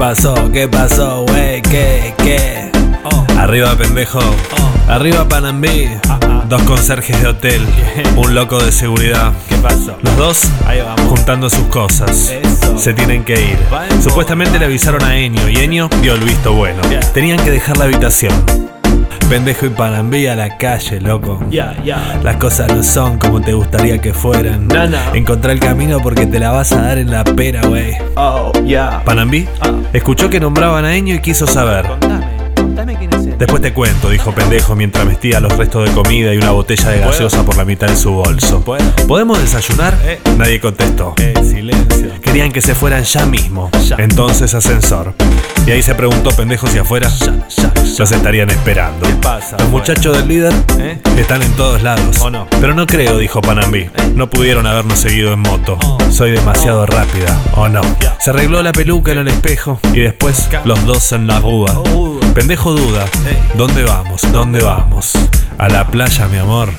pasó? ¿Qué pasó, wey? ¿Qué? ¿Qué? Oh. Arriba, pendejo. Arriba, Panambí. Dos conserjes de hotel. Un loco de seguridad. ¿Qué pasó? Los dos Ahí vamos. juntando sus cosas. Eso. Se tienen que ir. Vamos. Supuestamente le avisaron a Enio y Enio dio el visto bueno. Tenían que dejar la habitación. Pendejo y Panambí a la calle, loco. Ya, ya. Las cosas no son como te gustaría que fueran. Encontrá el camino porque te la vas a dar en la pera, wey. Oh, ya. Panambí Ah. escuchó que nombraban a Enio y quiso saber. Contame, contame quién es él. Después te cuento, dijo pendejo mientras vestía los restos de comida y una botella de gaseosa por la mitad de su bolso. ¿Puedo? ¿Podemos desayunar? Eh. Nadie contestó. Eh, silencio. Querían que se fueran ya mismo. Ya. Entonces ascensor. Y ahí se preguntó pendejo si afuera ya, ya. Los estarían esperando. ¿Qué pasa? Los muchachos del líder ¿Eh? están en todos lados. ¿O no? Pero no creo, dijo Panambí. No pudieron habernos seguido en moto. Oh. Soy demasiado rápida. ¿O no? Se arregló la peluca en el espejo y después los dos en la rúa. Oh. Pendejo duda. ¿Dónde vamos? ¿Dónde vamos? A la playa, mi amor.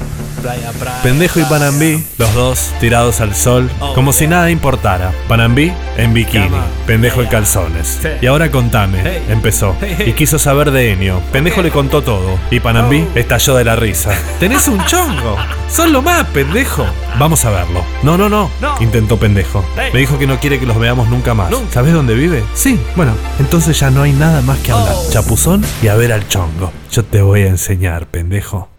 Pendejo y Panambí, los dos tirados al sol, como si nada importara. Panambí en bikini, pendejo en calzones. Y ahora contame, empezó. Y quiso saber de Enio. Pendejo le contó todo. Y Panambí Oh. estalló de la risa. ¿Tenés un chongo? Son lo más, pendejo. Vamos a verlo. No, no, no. Intentó pendejo. Me dijo que no quiere que los veamos nunca más. ¿Sabés dónde vive? Sí. Bueno, entonces ya no hay nada más que hablar. Oh. Chapuzón y a ver al chongo. Yo te voy a enseñar, pendejo.